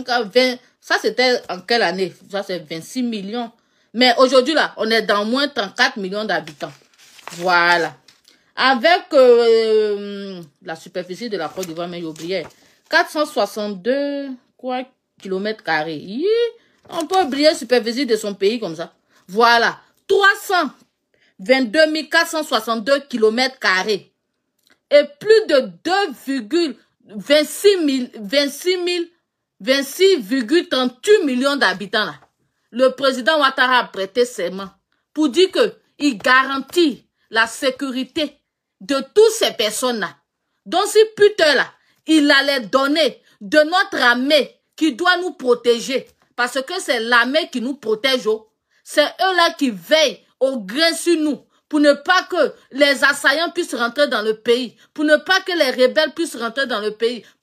34, 20, ça c'était en quelle année? Ça c'est 26 millions. Mais aujourd'hui là, on est dans moins 34 millions d'habitants. Voilà. Avec euh, la superficie de la Côte d'Ivoire, mais j'oubliais, 462 quoi, kilomètres carrés. On peut oublier la superficie de son pays comme ça. Voilà. 322 462 kilomètres carrés. Et plus de 2,26 26 26,38 millions d'habitants. Le président Ouattara a prêté serment pour dire que il garantit la sécurité de toutes ces personnes-là. Donc, si putain là, il allait donner de notre armée qui doit nous protéger, parce que c'est l'armée qui nous protège. Oh. C'est eux-là qui veillent au grain sur nous, pour ne pas que les assaillants puissent rentrer dans le pays, pour ne pas que les rebelles puissent rentrer dans le pays,